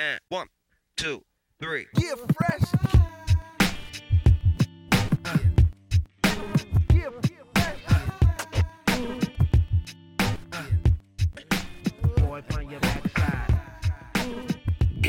And one, two, three. Yeah, fresh. Yeah. Boy.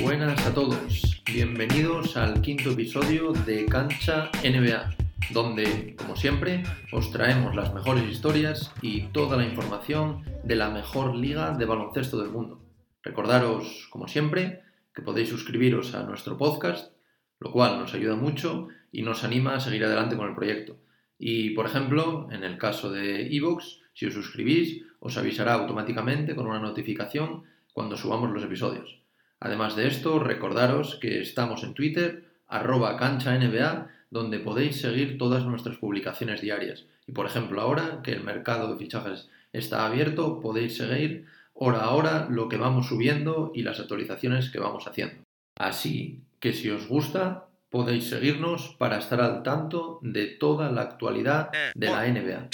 Buenas a todos, bienvenidos al quinto episodio de Cancha NBA, donde, como siempre, os traemos las mejores historias y toda la información de la mejor liga de baloncesto del mundo. Recordaros, como siempre, podéis suscribiros a nuestro podcast, lo cual nos ayuda mucho y nos anima a seguir adelante con el proyecto. Y, por ejemplo, en el caso de Evox, si os suscribís, os avisará automáticamente con una notificación cuando subamos los episodios. Además de esto, recordaros que estamos en Twitter, arroba cancha NBA, donde podéis seguir todas nuestras publicaciones diarias. Y por ejemplo, ahora que el mercado de fichajes está abierto, podéis seguir hora a hora lo que vamos subiendo y las actualizaciones que vamos haciendo. Así que si os gusta, podéis seguirnos para estar al tanto de toda la actualidad de la NBA.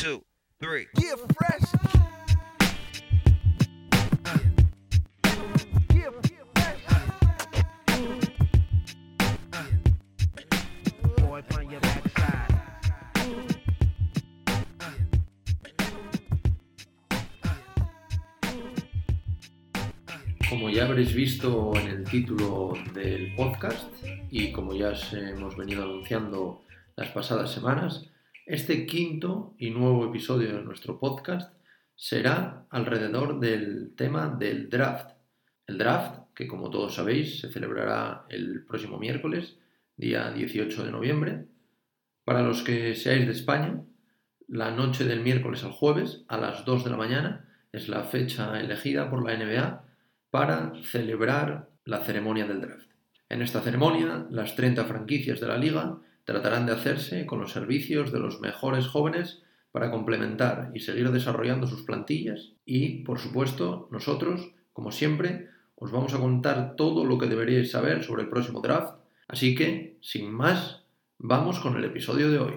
Ya habréis visto en el título del podcast y como ya os hemos venido anunciando las pasadas semanas, este quinto y nuevo episodio de nuestro podcast será alrededor del tema del draft. El draft, que como todos sabéis se celebrará el próximo miércoles, día 18 de noviembre. Para los que seáis de España, la noche del miércoles al jueves a las 2 de la mañana es la fecha elegida por la NBA para celebrar la ceremonia del draft. En esta ceremonia, las 30 franquicias de la liga tratarán de hacerse con los servicios de los mejores jóvenes para complementar y seguir desarrollando sus plantillas y, por supuesto, nosotros, como siempre, os vamos a contar todo lo que deberíais saber sobre el próximo draft. Así que, sin más, vamos con el episodio de hoy.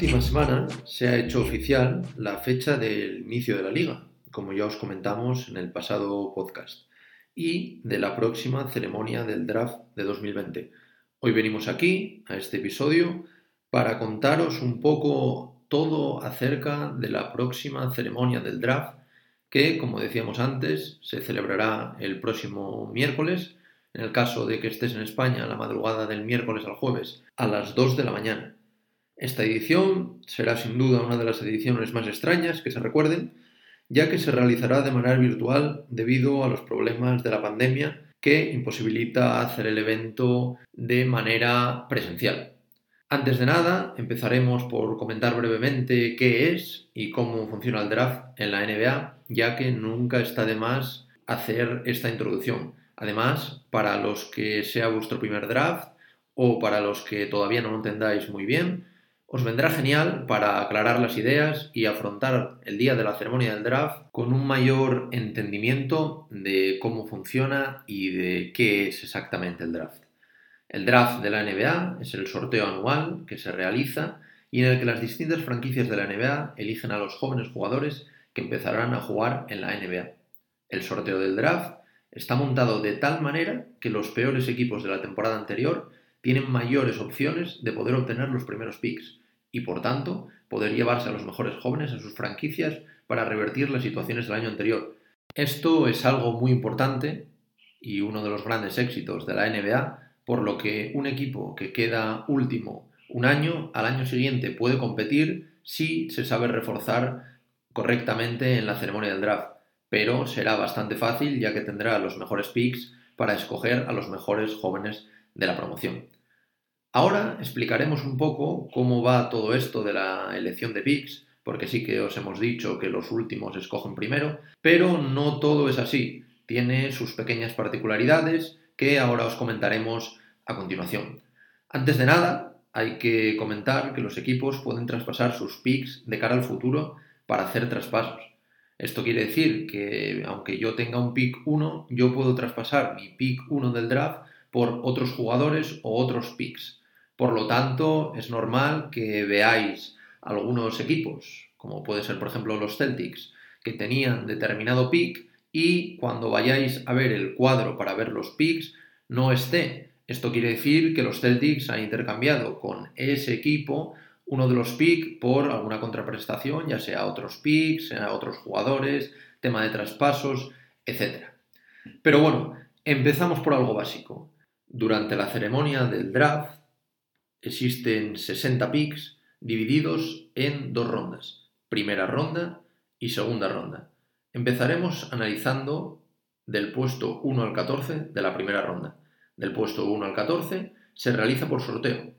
Última semana se ha hecho oficial la fecha del inicio de la liga, como ya os comentamos en el pasado podcast, y de la próxima ceremonia del draft de 2020. Hoy venimos aquí, a este episodio, para contaros un poco todo acerca de la próxima ceremonia del draft, que, como decíamos antes, se celebrará el próximo miércoles, en el caso de que estés en España, la madrugada del miércoles al jueves, a las 2 de la mañana. Esta edición será sin duda una de las ediciones más extrañas que se recuerden, ya que se realizará de manera virtual debido a los problemas de la pandemia que imposibilita hacer el evento de manera presencial. Antes de nada, empezaremos por comentar brevemente qué es y cómo funciona el draft en la NBA, ya que nunca está de más hacer esta introducción. Además, para los que sea vuestro primer draft o para los que todavía no lo entendáis muy bien, os vendrá genial para aclarar las ideas y afrontar el día de la ceremonia del draft con un mayor entendimiento de cómo funciona y de qué es exactamente el draft. El draft de la NBA es el sorteo anual que se realiza y en el que las distintas franquicias de la NBA eligen a los jóvenes jugadores que empezarán a jugar en la NBA. El sorteo del draft está montado de tal manera que los peores equipos de la temporada anterior tienen mayores opciones de poder obtener los primeros picks y por tanto poder llevarse a los mejores jóvenes en sus franquicias para revertir las situaciones del año anterior. Esto es algo muy importante y uno de los grandes éxitos de la NBA, por lo que un equipo que queda último un año, al año siguiente puede competir si se sabe reforzar correctamente en la ceremonia del draft, pero será bastante fácil ya que tendrá los mejores picks para escoger a los mejores jóvenes de la promoción. Ahora explicaremos un poco cómo va todo esto de la elección de picks, porque sí que os hemos dicho que los últimos escogen primero, pero no todo es así. Tiene sus pequeñas particularidades que ahora os comentaremos a continuación. Antes de nada, hay que comentar que los equipos pueden traspasar sus picks de cara al futuro para hacer traspasos. Esto quiere decir que aunque yo tenga un pick 1, yo puedo traspasar mi pick 1 del draft por otros jugadores o otros picks. Por lo tanto, es normal que veáis algunos equipos, como puede ser por ejemplo los Celtics, que tenían determinado pick y cuando vayáis a ver el cuadro para ver los picks no esté. Esto quiere decir que los Celtics han intercambiado con ese equipo uno de los picks por alguna contraprestación, ya sea otros picks, sea otros jugadores, tema de traspasos, etc. Pero bueno, empezamos por algo básico. Durante la ceremonia del draft existen 60 picks divididos en dos rondas, primera ronda y segunda ronda. Empezaremos analizando del puesto 1 al 14 de la primera ronda. Del puesto 1 al 14 se realiza por sorteo.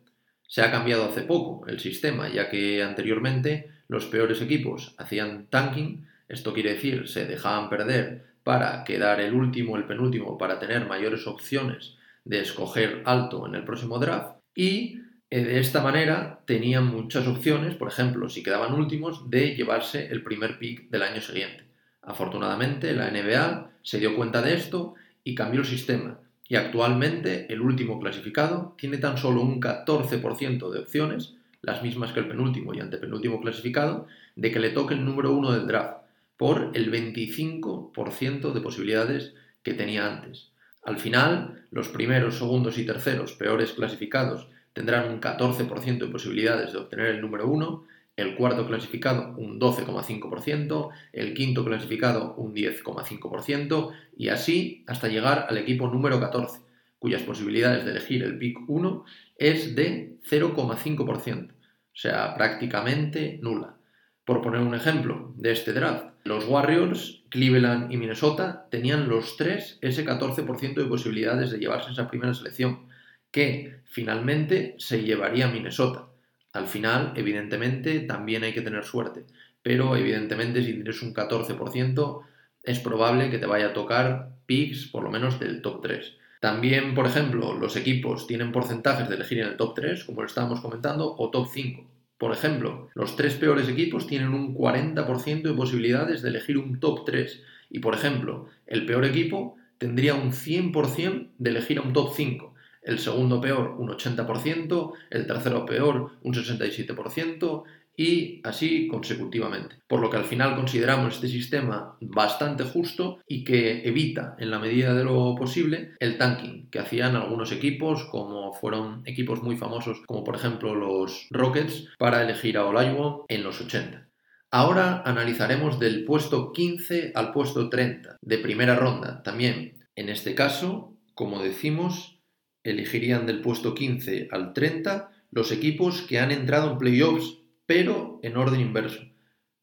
Se ha cambiado hace poco el sistema, ya que anteriormente los peores equipos hacían tanking, esto quiere decir se dejaban perder para quedar el último, el penúltimo, para tener mayores opciones de escoger alto en el próximo draft y de esta manera tenían muchas opciones, por ejemplo, si quedaban últimos, de llevarse el primer pick del año siguiente. Afortunadamente, la NBA se dio cuenta de esto y cambió el sistema. Y actualmente el último clasificado tiene tan solo un 14% de opciones, las mismas que el penúltimo y antepenúltimo clasificado, de que le toque el número uno del draft, por el 25% de posibilidades que tenía antes. Al final, los primeros, segundos y terceros peores clasificados tendrán un 14% de posibilidades de obtener el número 1, el cuarto clasificado un 12,5%, el quinto clasificado un 10,5% y así hasta llegar al equipo número 14, cuyas posibilidades de elegir el pick 1 es de 0,5%, o sea, prácticamente nula. Por poner un ejemplo de este draft, los Warriors, Cleveland y Minnesota tenían los tres ese 14% de posibilidades de llevarse esa primera selección, que finalmente se llevaría Minnesota. Al final, evidentemente, también hay que tener suerte, pero evidentemente si tienes un 14%, es probable que te vaya a tocar picks por lo menos del top 3. También, por ejemplo, los equipos tienen porcentajes de elegir en el top 3, como lo estábamos comentando, o top 5. Por ejemplo, los tres peores equipos tienen un 40% de posibilidades de elegir un top 3. Y, por ejemplo, el peor equipo tendría un 100% de elegir a un top 5 el segundo peor un 80%, el tercero peor un 67% y así consecutivamente. Por lo que al final consideramos este sistema bastante justo y que evita en la medida de lo posible el tanking que hacían algunos equipos como fueron equipos muy famosos como por ejemplo los Rockets para elegir a Olajuwon en los 80. Ahora analizaremos del puesto 15 al puesto 30 de primera ronda también. En este caso, como decimos, elegirían del puesto 15 al 30 los equipos que han entrado en playoffs, pero en orden inverso.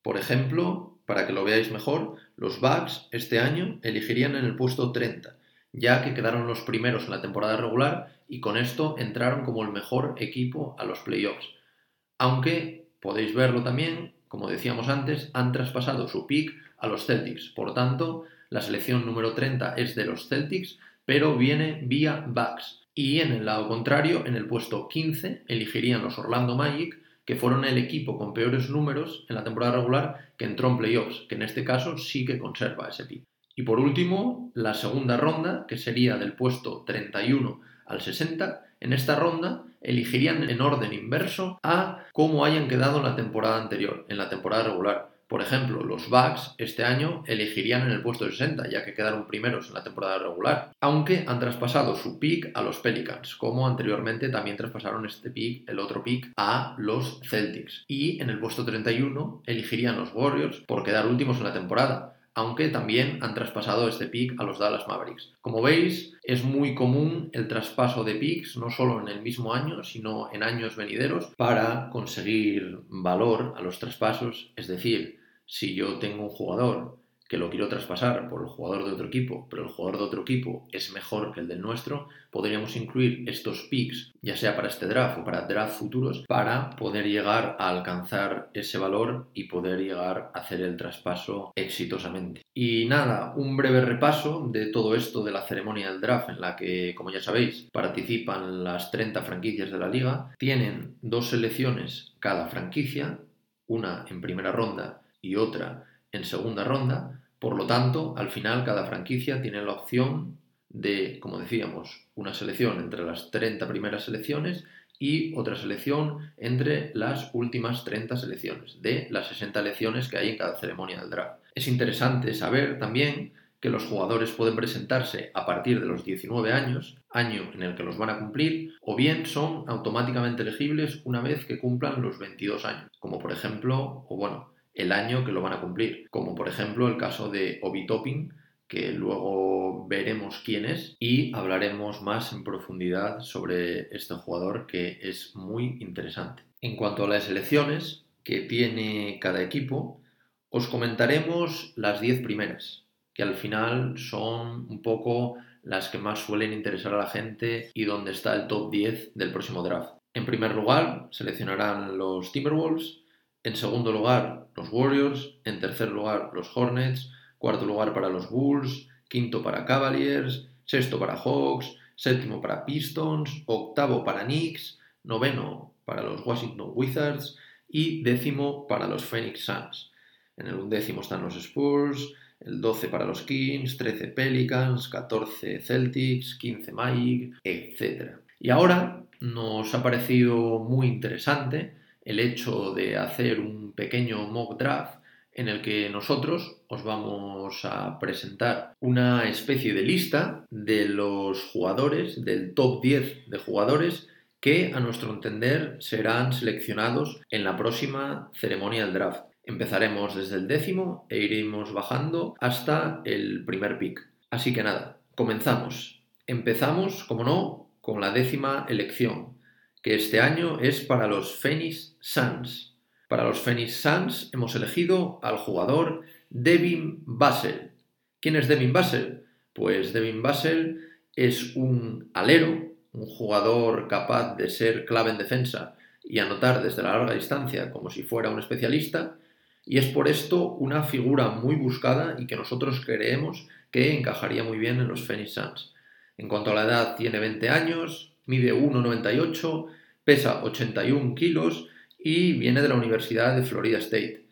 Por ejemplo, para que lo veáis mejor, los Bucks este año elegirían en el puesto 30, ya que quedaron los primeros en la temporada regular y con esto entraron como el mejor equipo a los playoffs. Aunque podéis verlo también, como decíamos antes, han traspasado su pick a los Celtics. Por tanto, la selección número 30 es de los Celtics, pero viene vía Bucks. Y en el lado contrario, en el puesto 15, elegirían los Orlando Magic, que fueron el equipo con peores números en la temporada regular que entró en playoffs, que en este caso sí que conserva ese pick. Y por último, la segunda ronda, que sería del puesto 31 al 60, en esta ronda elegirían en orden inverso a cómo hayan quedado en la temporada anterior, en la temporada regular. Por ejemplo, los Bucks este año elegirían en el puesto 60, ya que quedaron primeros en la temporada regular, aunque han traspasado su pick a los Pelicans, como anteriormente también traspasaron este pick, el otro pick, a los Celtics. Y en el puesto 31 elegirían los Warriors por quedar últimos en la temporada, aunque también han traspasado este pick a los Dallas Mavericks. Como veis, es muy común el traspaso de picks, no solo en el mismo año, sino en años venideros, para conseguir valor a los traspasos, es decir, si yo tengo un jugador que lo quiero traspasar por el jugador de otro equipo, pero el jugador de otro equipo es mejor que el del nuestro, podríamos incluir estos picks, ya sea para este draft o para draft futuros, para poder llegar a alcanzar ese valor y poder llegar a hacer el traspaso exitosamente. Y nada, un breve repaso de todo esto de la ceremonia del draft, en la que, como ya sabéis, participan las 30 franquicias de la liga. Tienen dos selecciones cada franquicia, una en primera ronda y otra en segunda ronda. Por lo tanto, al final cada franquicia tiene la opción de, como decíamos, una selección entre las 30 primeras selecciones y otra selección entre las últimas 30 selecciones, de las 60 elecciones que hay en cada ceremonia del draft. Es interesante saber también que los jugadores pueden presentarse a partir de los 19 años, año en el que los van a cumplir, o bien son automáticamente elegibles una vez que cumplan los 22 años, como por ejemplo, o bueno, el año que lo van a cumplir, como por ejemplo el caso de Obi Topping, que luego veremos quién es y hablaremos más en profundidad sobre este jugador que es muy interesante. En cuanto a las elecciones que tiene cada equipo, os comentaremos las 10 primeras, que al final son un poco las que más suelen interesar a la gente y donde está el top 10 del próximo draft. En primer lugar, seleccionarán los Timberwolves, en segundo lugar, los Warriors, en tercer lugar, los Hornets, cuarto lugar para los Bulls, quinto para Cavaliers, sexto para Hawks, séptimo para Pistons, octavo para Knicks, noveno para los Washington Wizards. Y décimo para los Phoenix Suns. En el undécimo están los Spurs, el 12 para los Kings, 13 Pelicans, 14 Celtics, 15 Magic, etc. Y ahora nos ha parecido muy interesante el hecho de hacer un pequeño mock draft en el que nosotros os vamos a presentar una especie de lista de los jugadores, del top 10 de jugadores que a nuestro entender serán seleccionados en la próxima ceremonia del draft. Empezaremos desde el décimo e iremos bajando hasta el primer pick. Así que nada, comenzamos. Empezamos, como no, con la décima elección, este año es para los Phoenix Suns. Para los Phoenix Suns hemos elegido al jugador Devin Basel. ¿Quién es Devin Basel? Pues Devin Basel es un alero, un jugador capaz de ser clave en defensa y anotar desde la larga distancia como si fuera un especialista, y es por esto una figura muy buscada y que nosotros creemos que encajaría muy bien en los Phoenix Suns. En cuanto a la edad, tiene 20 años, mide 1,98, pesa 81 kilos y viene de la Universidad de Florida State.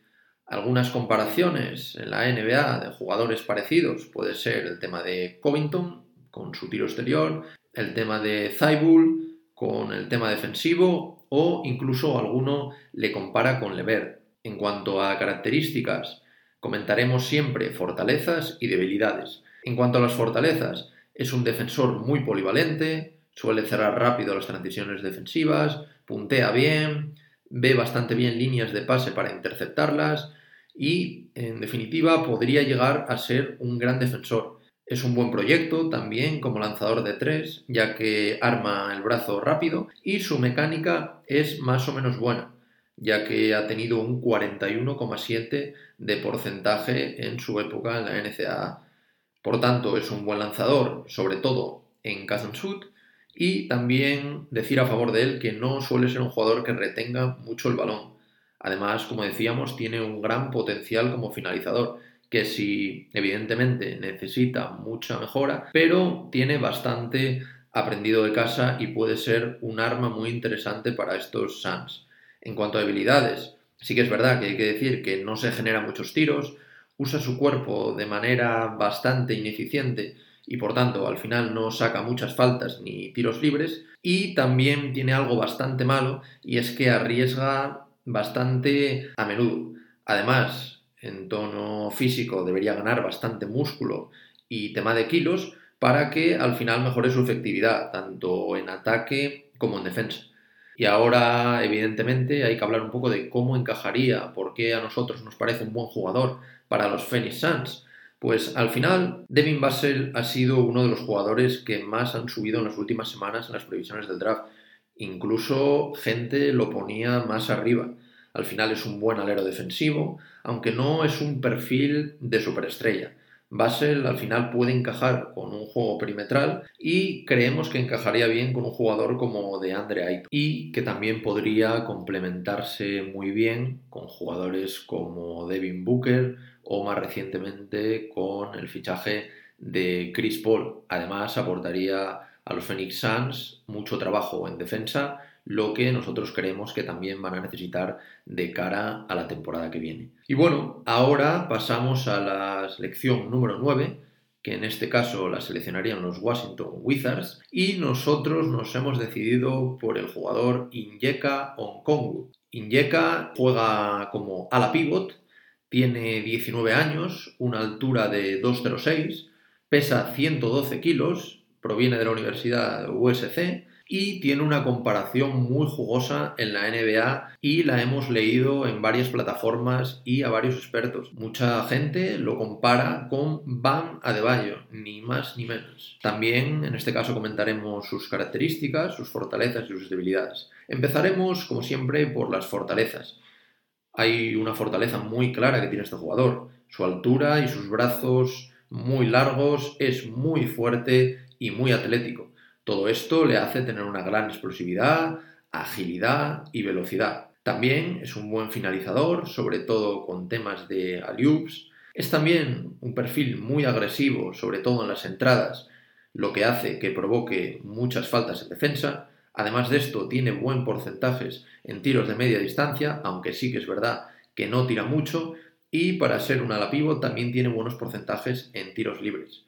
Algunas comparaciones en la NBA de jugadores parecidos puede ser el tema de Covington con su tiro exterior, el tema de Thibault con el tema defensivo o incluso alguno le compara con Levert. En cuanto a características, comentaremos siempre fortalezas y debilidades. En cuanto a las fortalezas, es un defensor muy polivalente, suele cerrar rápido las transiciones defensivas, puntea bien, ve bastante bien líneas de pase para interceptarlas y, en definitiva, podría llegar a ser un gran defensor. Es un buen proyecto también como lanzador de tres, ya que arma el brazo rápido y su mecánica es más o menos buena, ya que ha tenido un 41,7 de porcentaje en su época en la NCAA. Por tanto, es un buen lanzador, sobre todo en catch and y también decir a favor de él que no suele ser un jugador que retenga mucho el balón. Además, como decíamos, tiene un gran potencial como finalizador, que si evidentemente necesita mucha mejora, pero tiene bastante aprendido de casa y puede ser un arma muy interesante para estos Suns. En cuanto a habilidades, sí que es verdad que hay que decir que no se genera muchos tiros, usa su cuerpo de manera bastante ineficiente y por tanto al final no saca muchas faltas ni tiros libres y también tiene algo bastante malo y es que arriesga bastante a menudo. Además, en tono físico debería ganar bastante músculo y tema de kilos para que al final mejore su efectividad, tanto en ataque como en defensa. Y ahora, evidentemente, hay que hablar un poco de cómo encajaría, por qué a nosotros nos parece un buen jugador para los Phoenix Suns. Pues al final, Devin Basel ha sido uno de los jugadores que más han subido en las últimas semanas en las previsiones del draft. Incluso gente lo ponía más arriba. Al final es un buen alero defensivo, aunque no es un perfil de superestrella. Basel al final puede encajar con un juego perimetral y creemos que encajaría bien con un jugador como de Andre y que también podría complementarse muy bien con jugadores como Devin Booker o más recientemente con el fichaje de Chris Paul. Además, aportaría a los Phoenix Suns mucho trabajo en defensa, lo que nosotros creemos que también van a necesitar de cara a la temporada que viene. Y bueno, ahora pasamos a la selección número 9, que en este caso la seleccionarían los Washington Wizards, y nosotros nos hemos decidido por el jugador Inyeka Onkongu. Inyeka juega como ala pivot, tiene 19 años, una altura de 2,06, pesa 112 kilos, proviene de la Universidad USC y tiene una comparación muy jugosa en la NBA y la hemos leído en varias plataformas y a varios expertos. Mucha gente lo compara con Bam Adebayo, ni más ni menos. También en este caso comentaremos sus características, sus fortalezas y sus debilidades. Empezaremos como siempre por las fortalezas. Hay una fortaleza muy clara que tiene este jugador. Su altura y sus brazos muy largos, es muy fuerte y muy atlético. Todo esto le hace tener una gran explosividad, agilidad y velocidad. También es un buen finalizador, sobre todo con temas de alley-oops. Es también un perfil muy agresivo, sobre todo en las entradas, lo que hace que provoque muchas faltas en defensa. Además de esto, tiene buen porcentajes en tiros de media distancia, aunque sí que es verdad que no tira mucho, y para ser un ala pivot también tiene buenos porcentajes en tiros libres.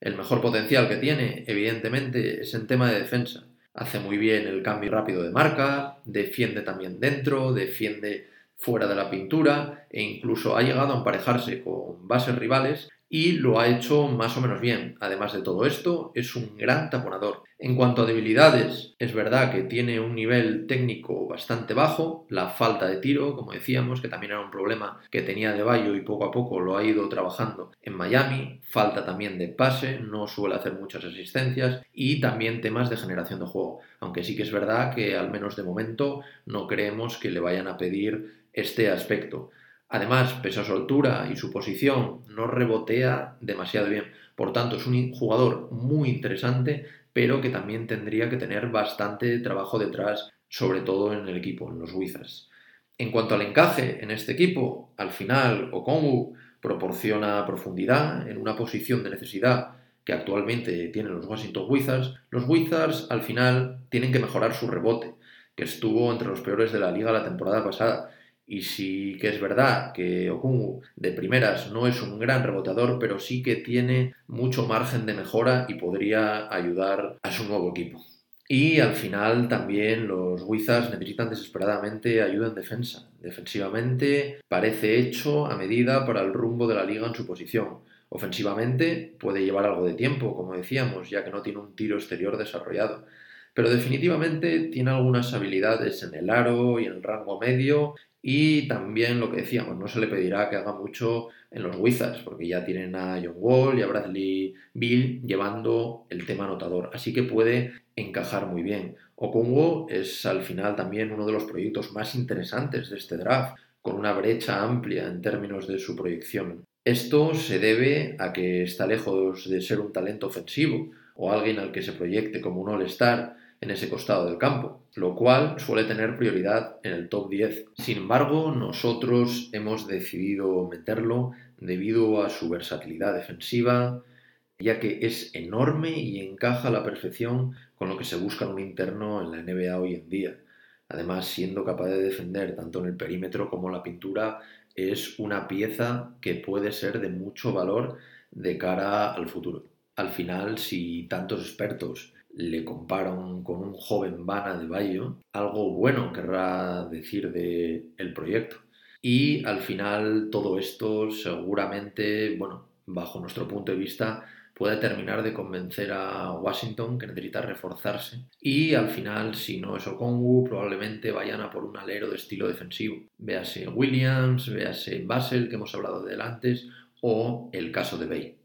El mejor potencial que tiene, evidentemente, es en tema de defensa. Hace muy bien el cambio rápido de marca, defiende también dentro, defiende fuera de la pintura e incluso ha llegado a emparejarse con bases rivales y lo ha hecho más o menos bien. Además de todo esto, es un gran taponador. En cuanto a debilidades, es verdad que tiene un nivel técnico bastante bajo, la falta de tiro, como decíamos, que también era un problema que tenía de Bayo y poco a poco lo ha ido trabajando en Miami, falta también de pase, no suele hacer muchas asistencias y también temas de generación de juego, aunque sí que es verdad que al menos de momento no creemos que le vayan a pedir este aspecto. Además, pese a su altura y su posición, no rebotea demasiado bien. Por tanto, es un jugador muy interesante, pero que también tendría que tener bastante trabajo detrás, sobre todo en el equipo, en los Wizards. En cuanto al encaje en este equipo, al final Okongu proporciona profundidad en una posición de necesidad que actualmente tienen los Washington Wizards. Los Wizards al final tienen que mejorar su rebote, que estuvo entre los peores de la liga la temporada pasada y sí que es verdad que Okungu de primeras no es un gran reboteador, pero sí que tiene mucho margen de mejora y podría ayudar a su nuevo equipo. Y al final también los Wizards necesitan desesperadamente ayuda en defensa. Defensivamente parece hecho a medida para el rumbo de la liga en su posición. Ofensivamente puede llevar algo de tiempo, como decíamos, ya que no tiene un tiro exterior desarrollado pero definitivamente tiene algunas habilidades en el aro y en el rango medio y también lo que decíamos, no se le pedirá que haga mucho en los Wizards, porque ya tienen a John Wall y a Bradley Bill llevando el tema anotador, así que puede encajar muy bien. Okongo es al final también uno de los proyectos más interesantes de este draft, con una brecha amplia en términos de su proyección. Esto se debe a que está lejos de ser un talento ofensivo o alguien al que se proyecte como un all-star, en ese costado del campo, lo cual suele tener prioridad en el top 10. Sin embargo, nosotros hemos decidido meterlo debido a su versatilidad defensiva, ya que es enorme y encaja a la perfección con lo que se busca en un interno en la NBA hoy en día. Además, siendo capaz de defender tanto en el perímetro como en la pintura, es una pieza que puede ser de mucho valor de cara al futuro. Al final, si tantos expertos le comparan con un joven Vana de Bayo, algo bueno querrá decir de el proyecto. Y al final todo esto seguramente, bueno, bajo nuestro punto de vista, puede terminar de convencer a Washington que necesita reforzarse. Y al final, si no es Okongu, probablemente vayan a por un alero de estilo defensivo. Véase Williams, véase Basel, que hemos hablado de antes, o el caso de Bay.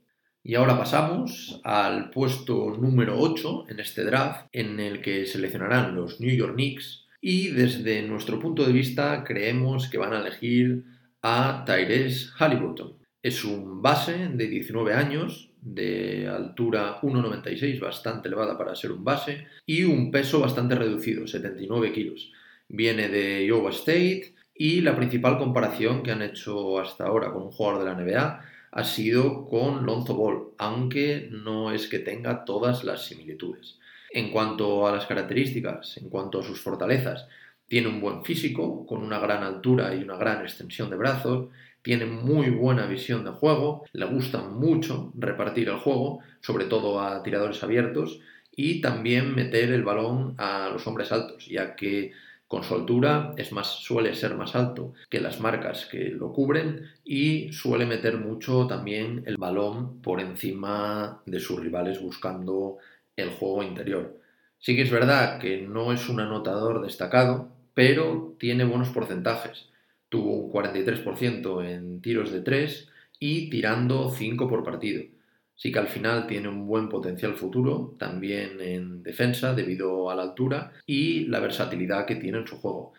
Y ahora pasamos al puesto número 8 en este draft, en el que seleccionarán los New York Knicks. Y desde nuestro punto de vista creemos que van a elegir a Tyrese Halliburton. Es un base de 19 años, de altura 1,96, bastante elevada para ser un base, y un peso bastante reducido, 79 kilos. Viene de Iowa State y la principal comparación que han hecho hasta ahora con un jugador de la NBA ha sido con Lonzo Ball, aunque no es que tenga todas las similitudes. En cuanto a las características, en cuanto a sus fortalezas, tiene un buen físico, con una gran altura y una gran extensión de brazos, tiene muy buena visión de juego, le gusta mucho repartir el juego, sobre todo a tiradores abiertos, y también meter el balón a los hombres altos, ya que con su altura es más, suele ser más alto que las marcas que lo cubren y suele meter mucho también el balón por encima de sus rivales buscando el juego interior. Sí que es verdad que no es un anotador destacado, pero tiene buenos porcentajes. Tuvo un 43% en tiros de 3 y tirando 5 por partido. Sí que al final tiene un buen potencial futuro, también en defensa debido a la altura y la versatilidad que tiene en su juego.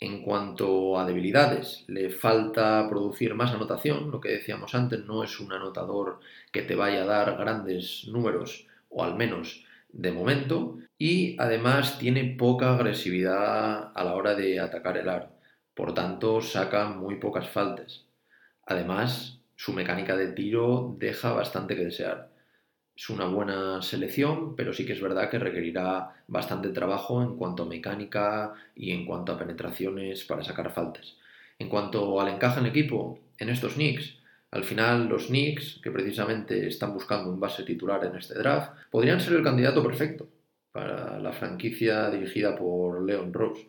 En cuanto a debilidades, le falta producir más anotación, lo que decíamos antes, no es un anotador que te vaya a dar grandes números, o al menos de momento, y además tiene poca agresividad a la hora de atacar el aro, por tanto saca muy pocas faltas. Además, su mecánica de tiro deja bastante que desear. Es una buena selección, pero sí que es verdad que requerirá bastante trabajo en cuanto a mecánica y en cuanto a penetraciones para sacar faltas. En cuanto al encaje en equipo, en estos Knicks, al final los Knicks, que precisamente están buscando un base titular en este draft, podrían ser el candidato perfecto para la franquicia dirigida por Leon Rose.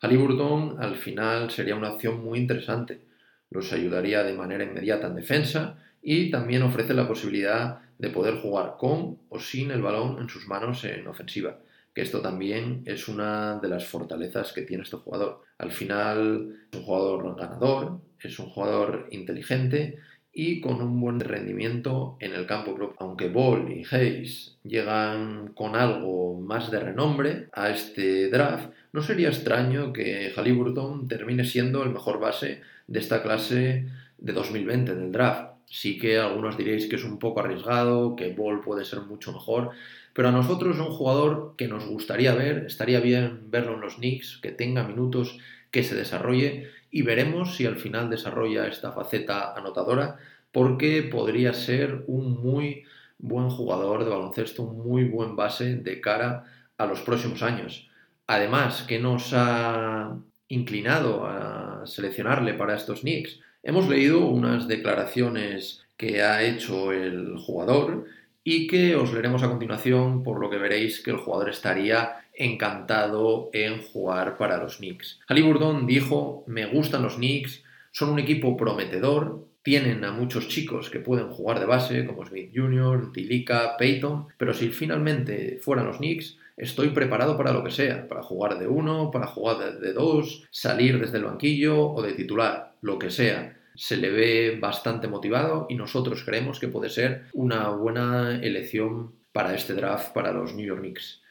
Halliburton al final sería una opción muy interesante los ayudaría de manera inmediata en defensa y también ofrece la posibilidad de poder jugar con o sin el balón en sus manos en ofensiva, que esto también es una de las fortalezas que tiene este jugador. Al final es un jugador ganador, es un jugador inteligente y con un buen rendimiento en el campo propio. Aunque Ball y Hayes llegan con algo más de renombre a este draft, no sería extraño que Halliburton termine siendo el mejor base de esta clase de 2020 del draft. Sí que algunos diréis que es un poco arriesgado, que Ball puede ser mucho mejor, pero a nosotros es un jugador que nos gustaría ver, estaría bien verlo en los Knicks, que tenga minutos, que se desarrolle y veremos si al final desarrolla esta faceta anotadora porque podría ser un muy buen jugador de baloncesto, un muy buen base de cara a los próximos años. Además, que nos ha inclinado a seleccionarle para estos Knicks. Hemos leído unas declaraciones que ha hecho el jugador y que os leeremos a continuación, por lo que veréis que el jugador estaría encantado en jugar para los Knicks. Halliburton dijo, me gustan los Knicks, son un equipo prometedor, tienen a muchos chicos que pueden jugar de base, como Smith Jr., Tilica, Peyton, pero si finalmente fueran los Knicks, estoy preparado para lo que sea, para jugar de uno, para jugar de dos, salir desde el banquillo o de titular, lo que sea. Se le ve bastante motivado y nosotros creemos que puede ser una buena elección para este draft para los New York Knicks.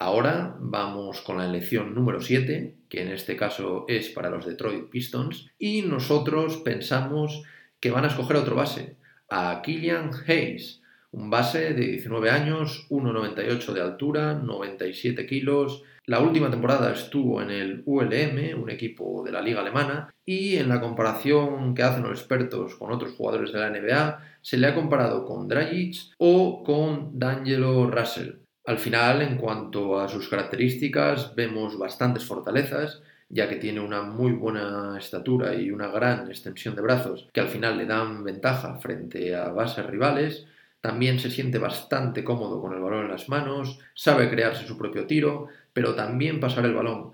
Ahora vamos con la elección número 7, que en este caso es para los Detroit Pistons, y nosotros pensamos que van a escoger otro base, a Killian Hayes, un base de 19 años, 1,98 de altura, 97 kilos. La última temporada estuvo en el ULM, un equipo de la liga alemana, y en la comparación que hacen los expertos con otros jugadores de la NBA, se le ha comparado con Dragic o con D'Angelo Russell. Al final, en cuanto a sus características, vemos bastantes fortalezas, ya que tiene una muy buena estatura y una gran extensión de brazos, que al final le dan ventaja frente a bases rivales, también se siente bastante cómodo con el balón en las manos, sabe crearse su propio tiro, pero también pasar el balón.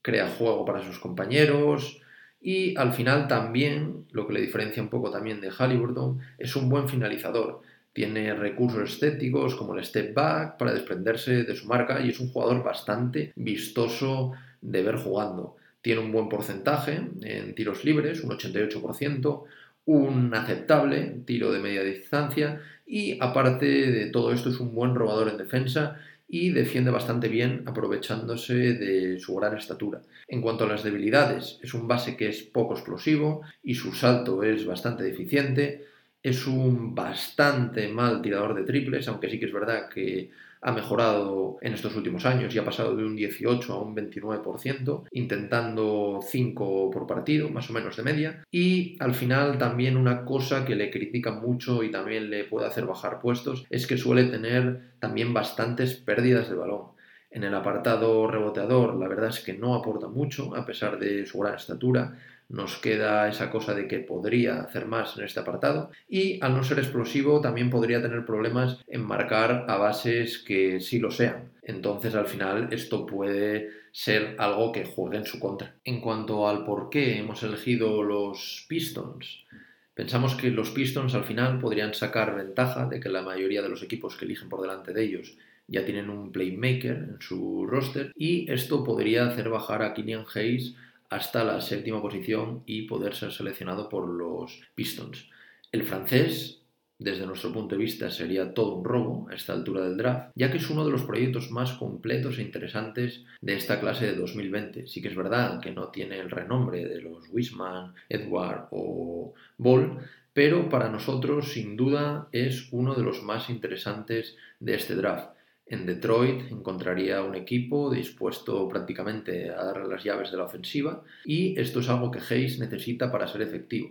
Crea juego para sus compañeros y al final también, lo que le diferencia un poco también de Halliburton, es un buen finalizador. Tiene recursos estéticos como el step back para desprenderse de su marca y es un jugador bastante vistoso de ver jugando. Tiene un buen porcentaje en tiros libres, un 88%, un aceptable tiro de media distancia y aparte de todo esto es un buen robador en defensa y defiende bastante bien aprovechándose de su gran estatura. En cuanto a las debilidades, es un base que es poco explosivo y su salto es bastante deficiente. Es un bastante mal tirador de triples, aunque sí que es verdad que ha mejorado en estos últimos años y ha pasado de un 18 a un 29%, intentando 5 por partido, más o menos de media. Y al final también una cosa que le critica mucho y también le puede hacer bajar puestos es que suele tener también bastantes pérdidas de balón. En el apartado reboteador, la verdad es que no aporta mucho, a pesar de su gran estatura. Nos queda esa cosa de que podría hacer más en este apartado. Y al no ser explosivo, también podría tener problemas en marcar a bases que sí lo sean. Entonces, al final, esto puede ser algo que juegue en su contra. En cuanto al por qué hemos elegido los Pistons, pensamos que los Pistons al final podrían sacar ventaja de que la mayoría de los equipos que eligen por delante de ellos ya tienen un playmaker en su roster y esto podría hacer bajar a Killian Hayes hasta la séptima posición y poder ser seleccionado por los Pistons. El francés, desde nuestro punto de vista, sería todo un robo a esta altura del draft, ya que es uno de los proyectos más completos e interesantes de esta clase de 2020. Sí que es verdad que no tiene el renombre de los Wisman, Edward o Ball, pero para nosotros sin duda es uno de los más interesantes de este draft. En Detroit encontraría un equipo dispuesto prácticamente a darle las llaves de la ofensiva y esto es algo que Hayes necesita para ser efectivo.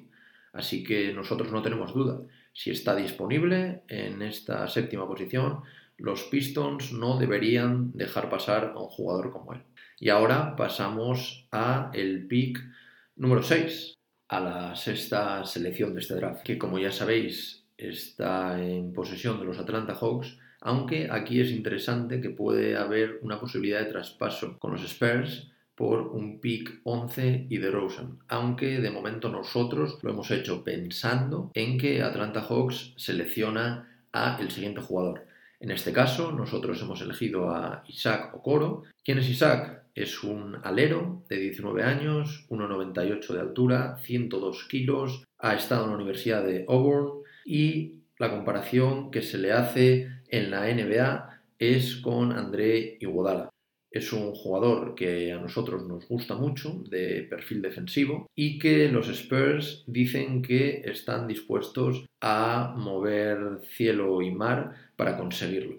Así que nosotros no tenemos duda. Si está disponible en esta séptima posición, los Pistons no deberían dejar pasar a un jugador como él. Y ahora pasamos a el pick número 6, a la sexta selección de este draft, que como ya sabéis está en posesión de los Atlanta Hawks aunque aquí es interesante que puede haber una posibilidad de traspaso con los Spurs por un pick 11 y de Rosen, aunque de momento nosotros lo hemos hecho pensando en que Atlanta Hawks selecciona a el siguiente jugador. En este caso, nosotros hemos elegido a Isaac Okoro. ¿Quién es Isaac? Es un alero de 19 años, 1,98 de altura, 102 kilos, ha estado en la Universidad de Auburn y la comparación que se le hace en la NBA es con André Iguodala. Es un jugador que a nosotros nos gusta mucho, de perfil defensivo, y que los Spurs dicen que están dispuestos a mover cielo y mar para conseguirlo.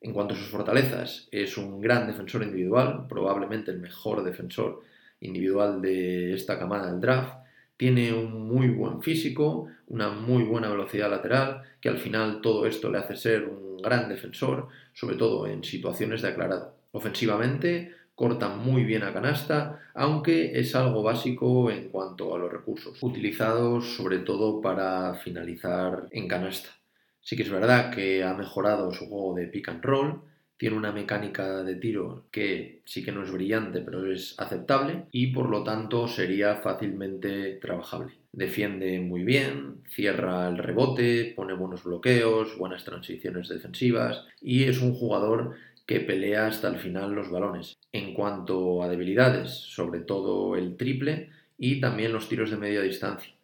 En cuanto a sus fortalezas, es un gran defensor individual, probablemente el mejor defensor individual de esta camada del draft. Tiene un muy buen físico, una muy buena velocidad lateral, que al final todo esto le hace ser un gran defensor, sobre todo en situaciones de aclarado. Ofensivamente, corta muy bien a canasta, aunque es algo básico en cuanto a los recursos, utilizados sobre todo para finalizar en canasta. Sí que es verdad que ha mejorado su juego de pick and roll, tiene una mecánica de tiro que sí que no es brillante, pero es aceptable y por lo tanto sería fácilmente trabajable. Defiende muy bien, cierra el rebote, pone buenos bloqueos, buenas transiciones defensivas y es un jugador que pelea hasta el final los balones. En cuanto a debilidades, sobre todo el triple y también los tiros de media distancia,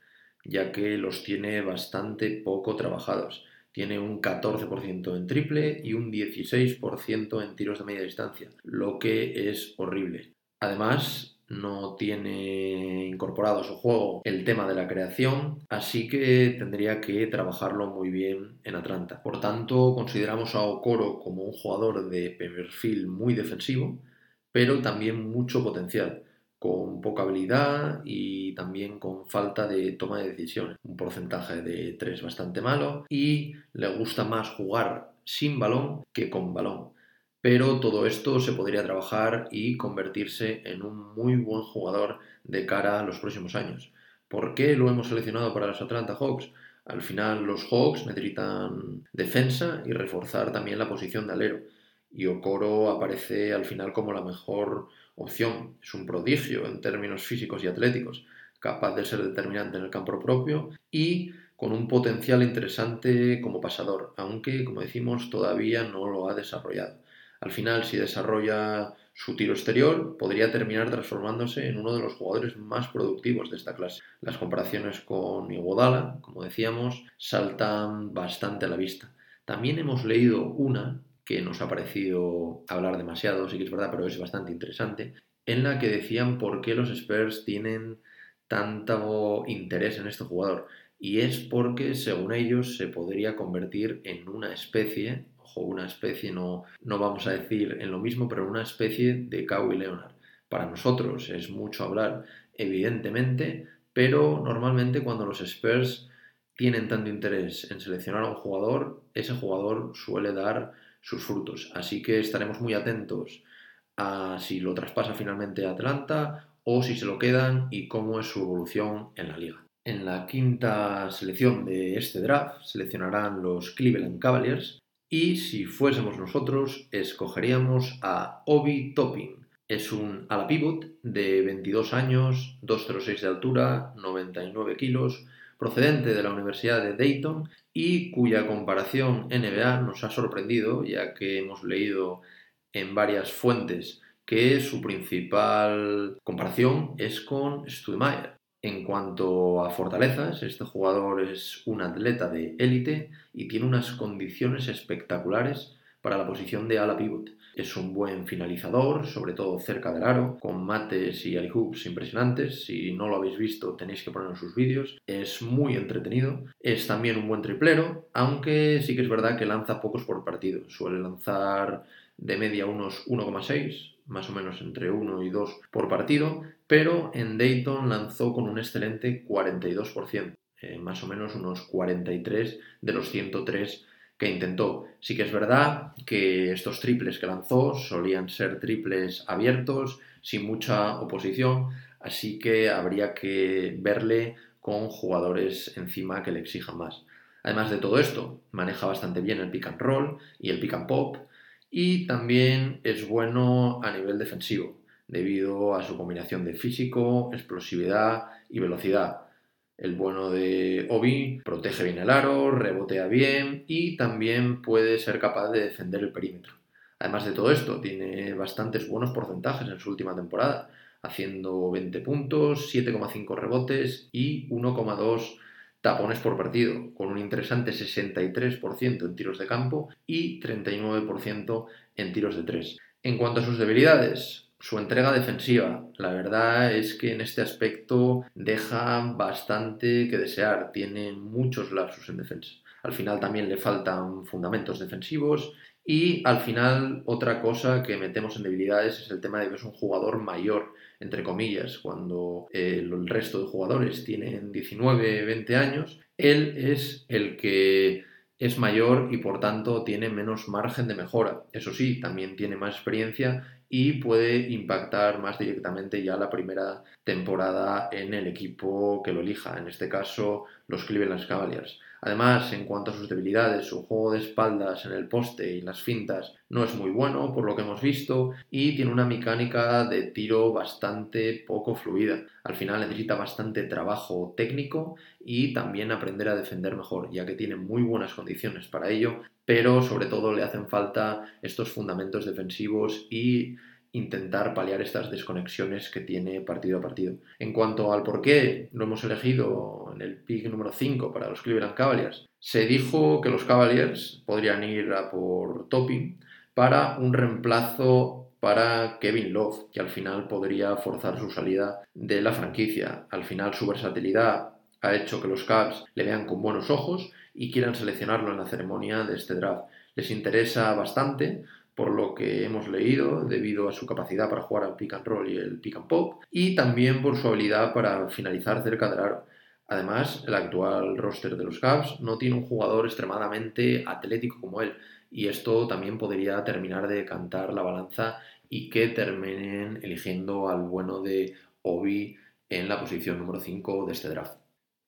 ya que los tiene bastante poco trabajados tiene un 14% en triple y un 16% en tiros de media distancia, lo que es horrible. Además, no tiene incorporado a su juego el tema de la creación, así que tendría que trabajarlo muy bien en Atlanta. Por tanto, consideramos a Okoro como un jugador de perfil muy defensivo, pero también mucho potencial con poca habilidad y también con falta de toma de decisiones. Un porcentaje de 3 bastante malo y le gusta más jugar sin balón que con balón. Pero todo esto se podría trabajar y convertirse en un muy buen jugador de cara a los próximos años. ¿Por qué lo hemos seleccionado para los Atlanta Hawks? Al final los Hawks necesitan defensa y reforzar también la posición de alero. Y Okoro aparece al final como la mejor opción. Es un prodigio en términos físicos y atléticos, capaz de ser determinante en el campo propio y con un potencial interesante como pasador, aunque, como decimos, todavía no lo ha desarrollado. Al final, si desarrolla su tiro exterior, podría terminar transformándose en uno de los jugadores más productivos de esta clase. Las comparaciones con Iguodala, como decíamos, saltan bastante a la vista. También hemos leído una que nos ha parecido hablar demasiado, sí que es verdad, pero es bastante interesante, en la que decían por qué los Spurs tienen tanto interés en este jugador. Y es porque, según ellos, se podría convertir en una especie, una especie, no, no vamos a decir en lo mismo, pero una especie de Kawhi Leonard. Para nosotros es mucho hablar, evidentemente, pero normalmente cuando los Spurs tienen tanto interés en seleccionar a un jugador, ese jugador suele dar sus frutos. Así que estaremos muy atentos a si lo traspasa finalmente a Atlanta o si se lo quedan y cómo es su evolución en la liga. En la quinta selección de este draft seleccionarán los Cleveland Cavaliers y si fuésemos nosotros escogeríamos a Obi Toppin. Es un ala pivot de 22 años, 2,06 de altura, 99 kilos, procedente de la Universidad de Dayton y cuya comparación NBA nos ha sorprendido ya que hemos leído en varias fuentes que su principal comparación es con Studemeyer. En cuanto a fortalezas, este jugador es un atleta de élite y tiene unas condiciones espectaculares para la posición de ala pivot. Es un buen finalizador, sobre todo cerca del aro, con mates y hoops impresionantes. Si no lo habéis visto, tenéis que ponerlo en sus vídeos. Es muy entretenido. Es también un buen triplero, aunque sí que es verdad que lanza pocos por partido. Suele lanzar de media unos 1,6, más o menos entre 1 y 2 por partido, pero en Dayton lanzó con un excelente 42%, eh, más o menos unos 43 de los 103 que intentó. Sí que es verdad que estos triples que lanzó solían ser triples abiertos, sin mucha oposición, así que habría que verle con jugadores encima que le exijan más. Además de todo esto, maneja bastante bien el pick and roll y el pick and pop, y también es bueno a nivel defensivo, debido a su combinación de físico, explosividad y velocidad. El bueno de Obi protege bien el aro, rebotea bien y también puede ser capaz de defender el perímetro. Además de todo esto, tiene bastantes buenos porcentajes en su última temporada, haciendo 20 puntos, 7,5 rebotes y 1,2 tapones por partido, con un interesante 63% en tiros de campo y 39% en tiros de tres. En cuanto a sus debilidades, su entrega defensiva, la verdad es que en este aspecto deja bastante que desear, tiene muchos lapsus en defensa. Al final también le faltan fundamentos defensivos y al final otra cosa que metemos en debilidades es el tema de que es un jugador mayor entre comillas, cuando el resto de jugadores tienen 19, 20 años, él es el que es mayor y por tanto tiene menos margen de mejora. Eso sí, también tiene más experiencia y puede impactar más directamente ya la primera temporada en el equipo que lo elija, en este caso los Cleveland Cavaliers. Además, en cuanto a sus debilidades, su juego de espaldas en el poste y las fintas no es muy bueno, por lo que hemos visto, y tiene una mecánica de tiro bastante poco fluida. Al final necesita bastante trabajo técnico y también aprender a defender mejor, ya que tiene muy buenas condiciones para ello, pero sobre todo le hacen falta estos fundamentos defensivos y intentar paliar estas desconexiones que tiene partido a partido. En cuanto al por qué lo hemos elegido en el pick número 5 para los Cleveland Cavaliers, se dijo que los Cavaliers podrían ir a por Topping para un reemplazo para Kevin Love, que al final podría forzar su salida de la franquicia. Al final su versatilidad ha hecho que los Cavs le vean con buenos ojos y quieran seleccionarlo en la ceremonia de este draft. Les interesa bastante por lo que hemos leído, debido a su capacidad para jugar al pick and roll y el pick and pop, y también por su habilidad para finalizar cerca del aro. Además, el actual roster de los Cavs no tiene un jugador extremadamente atlético como él, y esto también podría terminar de cantar la balanza y que terminen eligiendo al bueno de Obi en la posición número 5 de este draft.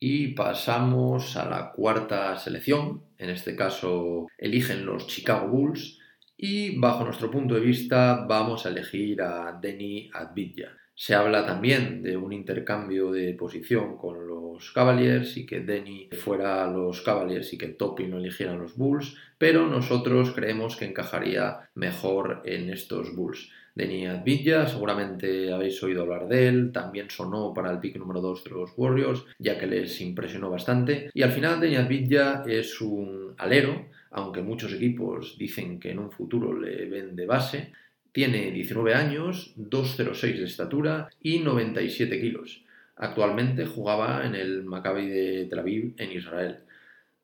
Y pasamos a la cuarta selección, en este caso eligen los Chicago Bulls, y bajo nuestro punto de vista vamos a elegir a Denny Advidja. Se habla también de un intercambio de posición con los Cavaliers y que Denny fuera a los Cavaliers y que Topping lo eligieran los Bulls, pero nosotros creemos que encajaría mejor en estos Bulls. Denny Advidja, seguramente habéis oído hablar de él, también sonó para el pick número 2 de los Warriors, ya que les impresionó bastante. Y al final Denny Advidja es un alero aunque muchos equipos dicen que en un futuro le ven de base, tiene 19 años, 2,06 de estatura y 97 kilos. Actualmente jugaba en el Maccabi de Tel Aviv en Israel.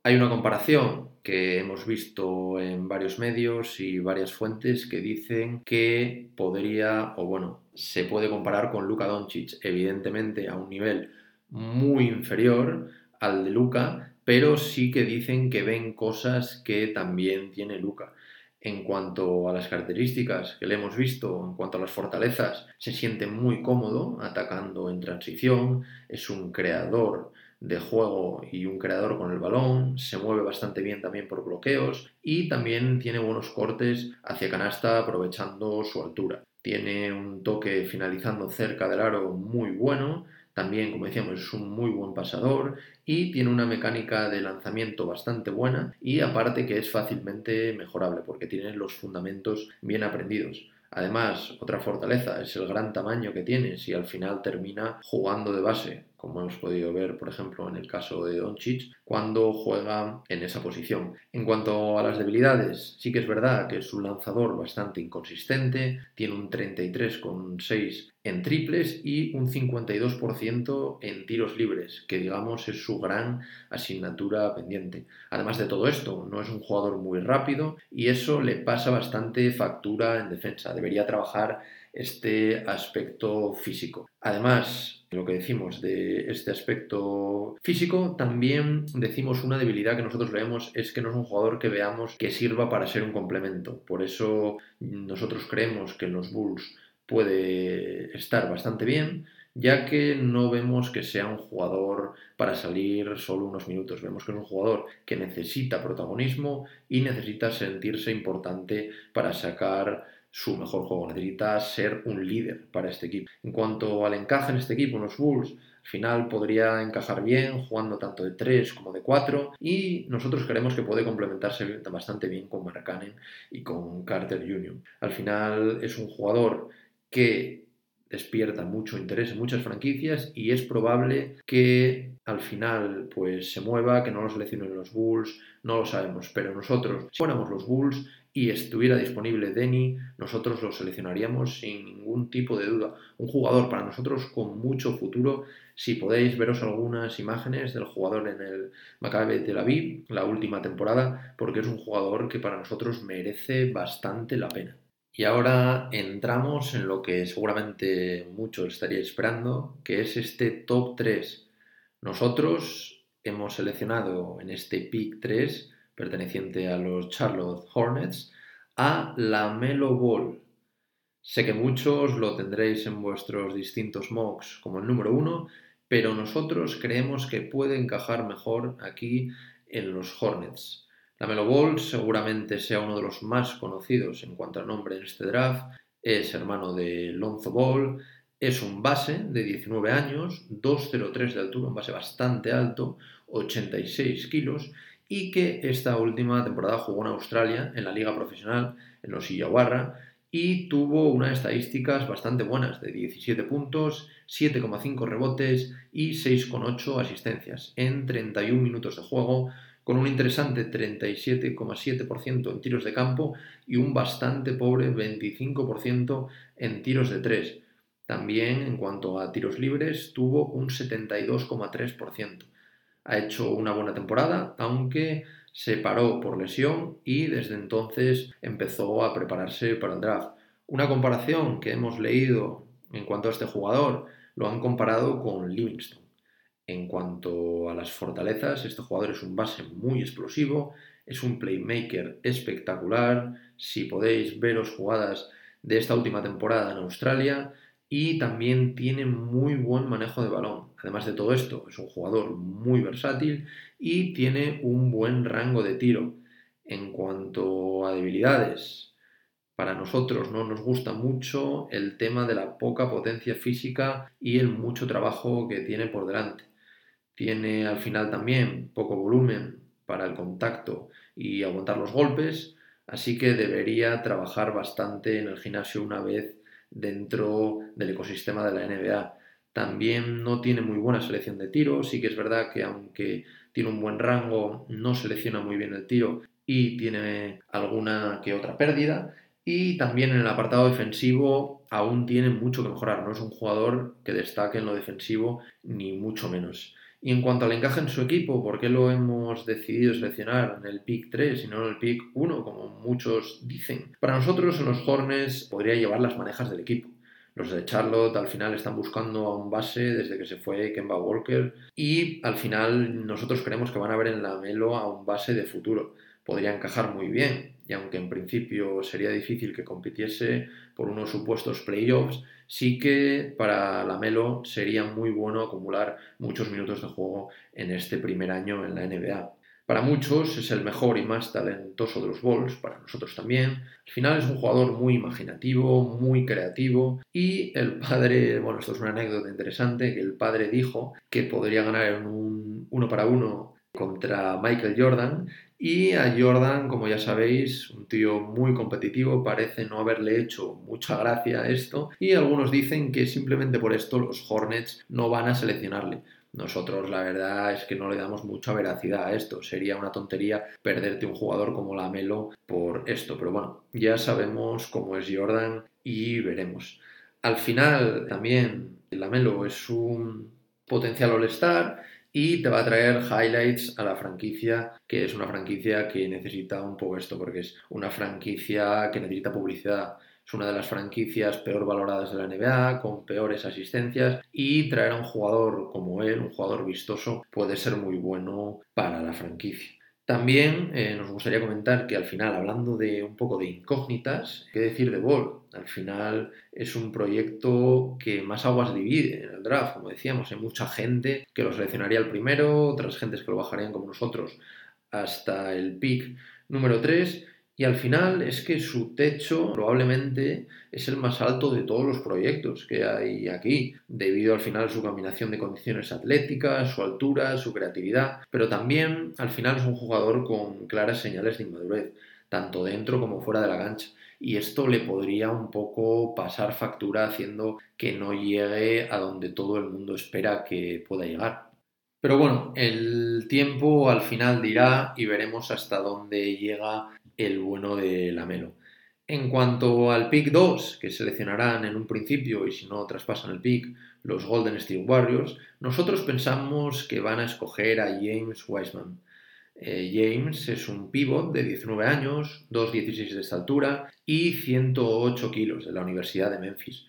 Hay una comparación que hemos visto en varios medios y varias fuentes que dicen que podría, o bueno, se puede comparar con Luka Doncic, evidentemente a un nivel muy inferior al de Luka, pero sí que dicen que ven cosas que también tiene Luca. En cuanto a las características que le hemos visto, en cuanto a las fortalezas, se siente muy cómodo atacando en transición, es un creador de juego y un creador con el balón, se mueve bastante bien también por bloqueos y también tiene buenos cortes hacia canasta aprovechando su altura. Tiene un toque finalizando cerca del aro muy bueno, también, como decíamos, es un muy buen pasador y tiene una mecánica de lanzamiento bastante buena y aparte que es fácilmente mejorable porque tiene los fundamentos bien aprendidos. Además, otra fortaleza es el gran tamaño que tiene si al final termina jugando de base, como hemos podido ver, por ejemplo, en el caso de Doncic, cuando juega en esa posición. En cuanto a las debilidades, sí que es verdad que es un lanzador bastante inconsistente, tiene un 33,6 en triples y un 52% en tiros libres, que digamos es su gran asignatura pendiente. Además de todo esto, no es un jugador muy rápido y eso le pasa bastante factura en defensa. Debería trabajar este aspecto físico. Además, lo que decimos de este aspecto físico, también decimos una debilidad que nosotros leemos es que no es un jugador que veamos que sirva para ser un complemento. Por eso nosotros creemos que en los Bulls puede estar bastante bien, ya que no vemos que sea un jugador para salir solo unos minutos. Vemos que es un jugador que necesita protagonismo y necesita sentirse importante para sacar su mejor juego. Necesita ser un líder para este equipo. En cuanto al encaje en este equipo, los Bulls, al final podría encajar bien jugando tanto de 3 como de 4 y nosotros creemos que puede complementarse bastante bien con Markkanen y con Carter Jr. Al final es un jugador que despierta mucho interés en muchas franquicias y es probable que al final pues se mueva, que no lo seleccionen los Bulls, no lo sabemos, pero nosotros si fuéramos los Bulls y estuviera disponible Denny, nosotros lo seleccionaríamos sin ningún tipo de duda. Un jugador para nosotros con mucho futuro. Si podéis veros algunas imágenes del jugador en el Maccabi Tel Aviv, la última temporada, porque es un jugador que para nosotros merece bastante la pena. Y ahora entramos en lo que seguramente muchos estaríais esperando, que es este top 3. Nosotros hemos seleccionado en este pick 3 perteneciente a los Charlotte Hornets, a la Melo Ball. Sé que muchos lo tendréis en vuestros distintos mocks como el número uno, pero nosotros creemos que puede encajar mejor aquí en los Hornets. La Melo Ball seguramente sea uno de los más conocidos en cuanto a nombre en este draft. Es hermano de Lonzo Ball, es un base de 19 años, 2,03 de altura, un base bastante alto, 86 kilos y que esta última temporada jugó en Australia, en la liga profesional, en los Illawarra, y tuvo unas estadísticas bastante buenas, de 17 puntos, 7,5 rebotes y 6,8 asistencias en 31 minutos de juego, con un interesante 37,7% en tiros de campo y un bastante pobre 25% en tiros de 3. También en cuanto a tiros libres tuvo un 72,3% ha hecho una buena temporada, aunque se paró por lesión y desde entonces empezó a prepararse para el draft. Una comparación que hemos leído en cuanto a este jugador lo han comparado con Livingston. En cuanto a las fortalezas, este jugador es un base muy explosivo, es un playmaker espectacular. Si podéis veros jugadas de esta última temporada en Australia, y también tiene muy buen manejo de balón. Además de todo esto, es un jugador muy versátil y tiene un buen rango de tiro. En cuanto a debilidades, para nosotros no nos gusta mucho el tema de la poca potencia física y el mucho trabajo que tiene por delante. Tiene al final también poco volumen para el contacto y aguantar los golpes, así que debería trabajar bastante en el gimnasio una vez dentro del ecosistema de la NBA. También no tiene muy buena selección de tiro, sí que es verdad que aunque tiene un buen rango, no selecciona muy bien el tiro y tiene alguna que otra pérdida. Y también en el apartado defensivo aún tiene mucho que mejorar, no es un jugador que destaque en lo defensivo ni mucho menos. Y en cuanto al encaje en su equipo, ¿por qué lo hemos decidido seleccionar en el pick 3 y no en el pick 1, como muchos dicen? Para nosotros en los Hornets podría llevar las manejas del equipo. Los de Charlotte al final están buscando a un base desde que se fue Kemba Walker y al final nosotros creemos que van a ver en la Melo a un base de futuro. Podría encajar muy bien y aunque en principio sería difícil que compitiese por unos supuestos playoffs, sí que para Lamelo sería muy bueno acumular muchos minutos de juego en este primer año en la NBA. Para muchos es el mejor y más talentoso de los Bulls, para nosotros también. Al final es un jugador muy imaginativo, muy creativo y el padre, bueno, esto es una anécdota interesante, que el padre dijo que podría ganar en un uno para uno contra Michael Jordan y a Jordan, como ya sabéis, un tío muy competitivo, parece no haberle hecho mucha gracia a esto y algunos dicen que simplemente por esto los Hornets no van a seleccionarle. Nosotros la verdad es que no le damos mucha veracidad a esto. Sería una tontería perderte un jugador como la Melo por esto. Pero bueno, ya sabemos cómo es Jordan y veremos. Al final también la Melo es un potencial all-star y te va a traer highlights a la franquicia, que es una franquicia que necesita un poco esto, porque es una franquicia que necesita publicidad. Es una de las franquicias peor valoradas de la NBA, con peores asistencias, y traer a un jugador como él, un jugador vistoso, puede ser muy bueno para la franquicia. También eh, nos gustaría comentar que al final, hablando de un poco de incógnitas, ¿qué decir de Ball? Al final es un proyecto que más aguas divide en el draft, como decíamos, hay mucha gente que lo seleccionaría el primero, otras gentes que lo bajarían como nosotros hasta el pick número 3 y al final es que su techo probablemente es el más alto de todos los proyectos que hay aquí, debido al final a su combinación de condiciones atléticas, su altura, su creatividad, pero también al final es un jugador con claras señales de inmadurez, tanto dentro como fuera de la cancha. Y esto le podría un poco pasar factura haciendo que no llegue a donde todo el mundo espera que pueda llegar. Pero bueno, el tiempo al final dirá y veremos hasta dónde llega el bueno de Lamelo. En cuanto al pick 2, que seleccionarán en un principio y si no traspasan el pick los Golden State Warriors, nosotros pensamos que van a escoger a James Wiseman. Eh, James es un pivot de 19 años, 2,16 de estatura y 108 kilos de la Universidad de Memphis.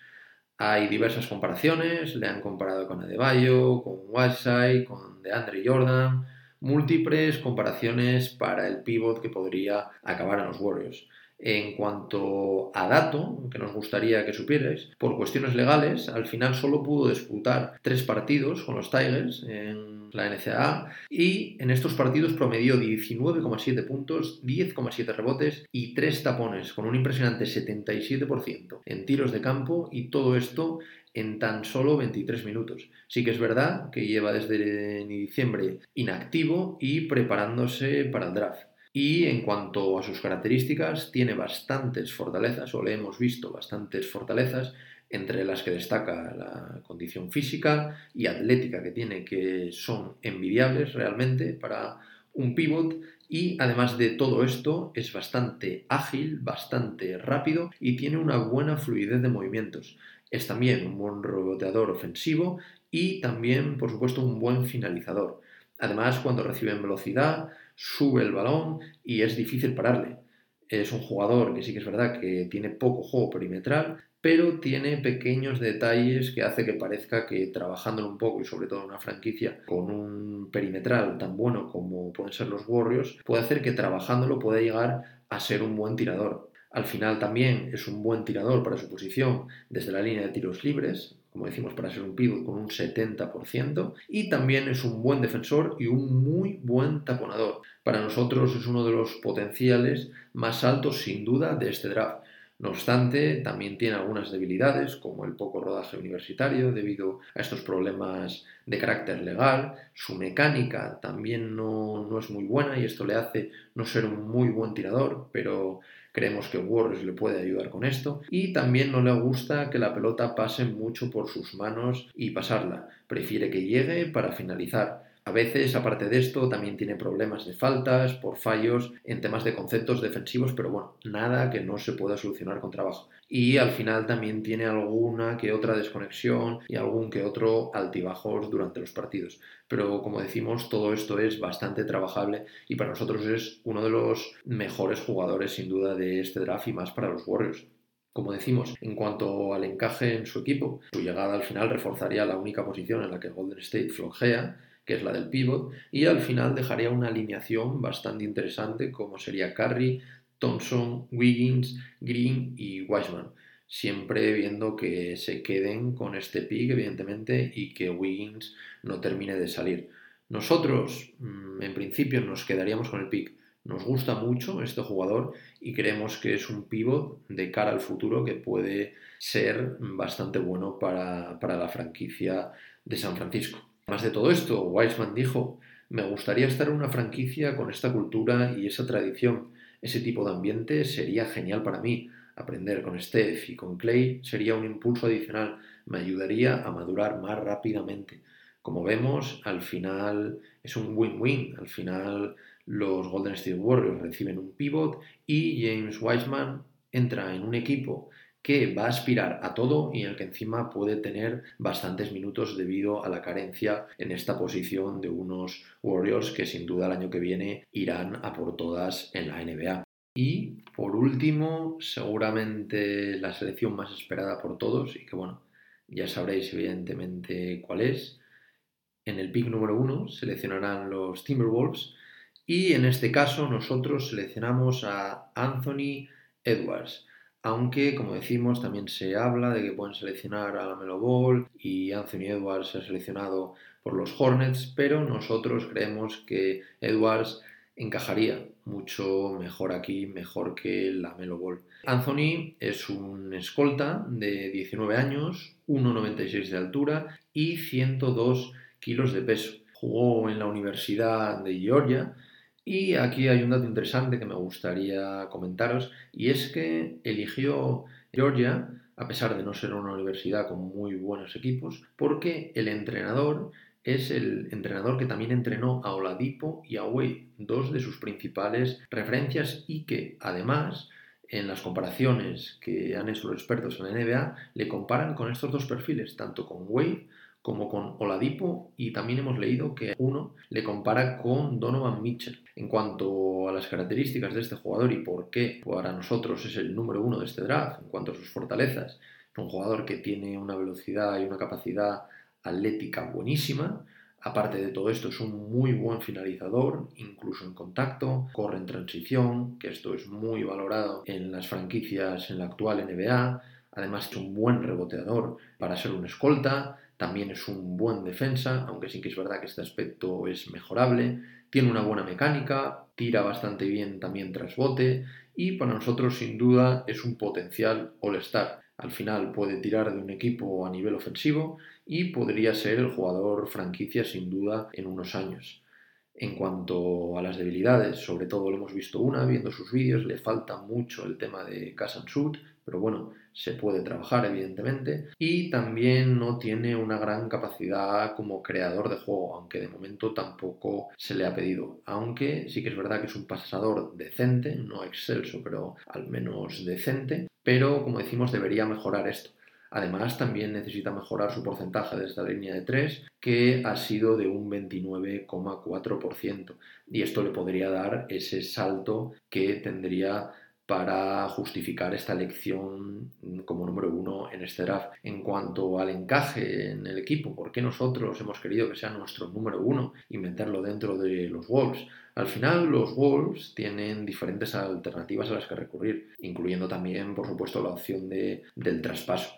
Hay diversas comparaciones, le han comparado con Adebayo, con Whiteside, con DeAndre Jordan, múltiples comparaciones para el pivot que podría acabar en los Warriors. En cuanto a dato, que nos gustaría que supierais, por cuestiones legales, al final solo pudo disputar tres partidos con los Tigers en la NCAA y en estos partidos promedió 19,7 puntos, 10,7 rebotes y 3 tapones, con un impresionante 77% en tiros de campo y todo esto en tan solo 23 minutos. Sí que es verdad que lleva desde diciembre inactivo y preparándose para el draft. Y en cuanto a sus características, tiene bastantes fortalezas, o le hemos visto bastantes fortalezas, entre las que destaca la condición física y atlética que tiene, que son envidiables realmente para un pivot y además de todo esto es bastante ágil, bastante rápido y tiene una buena fluidez de movimientos. Es también un buen reboteador ofensivo y también, por supuesto, un buen finalizador. Además, cuando recibe en velocidad, sube el balón y es difícil pararle. Es un jugador que sí que es verdad que tiene poco juego perimetral, pero tiene pequeños detalles que hace que parezca que trabajándolo un poco y sobre todo en una franquicia con un perimetral tan bueno como pueden ser los Warriors, puede hacer que trabajándolo pueda llegar a ser un buen tirador. Al final también es un buen tirador para su posición desde la línea de tiros libres, como decimos, para ser un pivot con un 70%, y también es un buen defensor y un muy buen taponador. Para nosotros es uno de los potenciales más altos sin duda de este draft. No obstante, también tiene algunas debilidades, como el poco rodaje universitario debido a estos problemas de carácter legal. Su mecánica también no, no, es muy buena y esto le hace no ser un muy buen tirador, pero Creemos que Warriors le puede ayudar con esto. Y también no le gusta que la pelota pase mucho por sus manos y pasarla. Prefiere que llegue para finalizar. A veces, aparte de esto, también tiene problemas de faltas, por fallos en temas de conceptos defensivos, pero bueno, nada que no se pueda solucionar con trabajo. Y al final también tiene alguna que otra desconexión y algún que otro altibajos durante los partidos. Pero como decimos, todo esto es bastante trabajable y para nosotros es uno de los mejores jugadores sin duda de este draft y más para los Warriors. Como decimos, en cuanto al encaje en su equipo, su llegada al final reforzaría la única posición en la que Golden State flojea que es la del pivot, y al final dejaría una alineación bastante interesante como sería Curry, Thompson, Wiggins, Green y Wiseman. Siempre viendo que se queden con este pick, evidentemente, y que Wiggins no termine de salir. Nosotros, mm, en principio, nos quedaríamos con el pick. Nos gusta mucho este jugador y creemos que es un pivot de cara al futuro que puede ser bastante bueno para, para la franquicia de San Francisco. Además de todo esto, Wiseman dijo, me gustaría estar en una franquicia con esta cultura y esa tradición. Ese tipo de ambiente sería genial para mí. Aprender con Steph y con Clay sería un impulso adicional. Me ayudaría a madurar más rápidamente. Como vemos, al final es un win-win. Al final los Golden State Warriors reciben un pivot y James Wiseman entra en un equipo que va a aspirar a todo y en el que encima puede tener bastantes minutos debido a la carencia en esta posición de unos Warriors que sin duda el año que viene irán a por todas en la NBA. Y por último, seguramente la selección más esperada por todos y que bueno, ya sabréis evidentemente cuál es. En el pick número uno seleccionarán los Timberwolves y en este caso nosotros seleccionamos a Anthony Edwards. Aunque, como decimos, también se habla de que pueden seleccionar a la Melo Ball y Anthony Edwards ha seleccionado por los Hornets, pero nosotros creemos que Edwards encajaría mucho mejor aquí, mejor que la Melo Ball. Anthony es un escolta de 19 años, 1,96 de altura y 102 kilos de peso. Jugó en la Universidad de Georgia y aquí hay un dato interesante que me gustaría comentaros y es que eligió Georgia, a pesar de no ser una universidad con muy buenos equipos, porque el entrenador es el entrenador que también entrenó a Oladipo y a Wade, dos de sus principales referencias y que además en las comparaciones que han hecho los expertos en la NBA le comparan con estos dos perfiles, tanto con Wade como con Oladipo y también hemos leído que uno le compara con Donovan Mitchell. En cuanto a las características de este jugador y por qué para nosotros es el número uno de este draft, en cuanto a sus fortalezas, es un jugador que tiene una velocidad y una capacidad atlética buenísima. Aparte de todo esto, es un muy buen finalizador, incluso en contacto, corre en transición, que esto es muy valorado en las franquicias en la actual NBA. Además, es un buen reboteador para ser un escolta también es un buen defensa, aunque sí que es verdad que este aspecto es mejorable. Tiene una buena mecánica, tira bastante bien también tras bote y para nosotros sin duda es un potencial all-star. Al final puede tirar de un equipo a nivel ofensivo y podría ser el jugador franquicia sin duda en unos años. En cuanto a las debilidades, sobre todo lo hemos visto una, viendo sus vídeos, le falta mucho el tema de Cash and Shoot, pero bueno, se puede trabajar evidentemente. Y también no tiene una gran capacidad como creador de juego, aunque de momento tampoco se le ha pedido. Aunque sí que es verdad que es un pasador decente, no excelso, pero al menos decente. Pero como decimos, debería mejorar esto. Además, también necesita mejorar su porcentaje de esta línea de 3, que ha sido de un 29,4%. Y esto le podría dar ese salto que tendría para justificar esta elección como número uno en este draft. En cuanto al encaje en el equipo, ¿por qué nosotros hemos querido que sea nuestro número uno y meterlo dentro de los Wolves? Al final, los Wolves tienen diferentes alternativas a las que recurrir, incluyendo también, por supuesto, la opción de, del traspaso.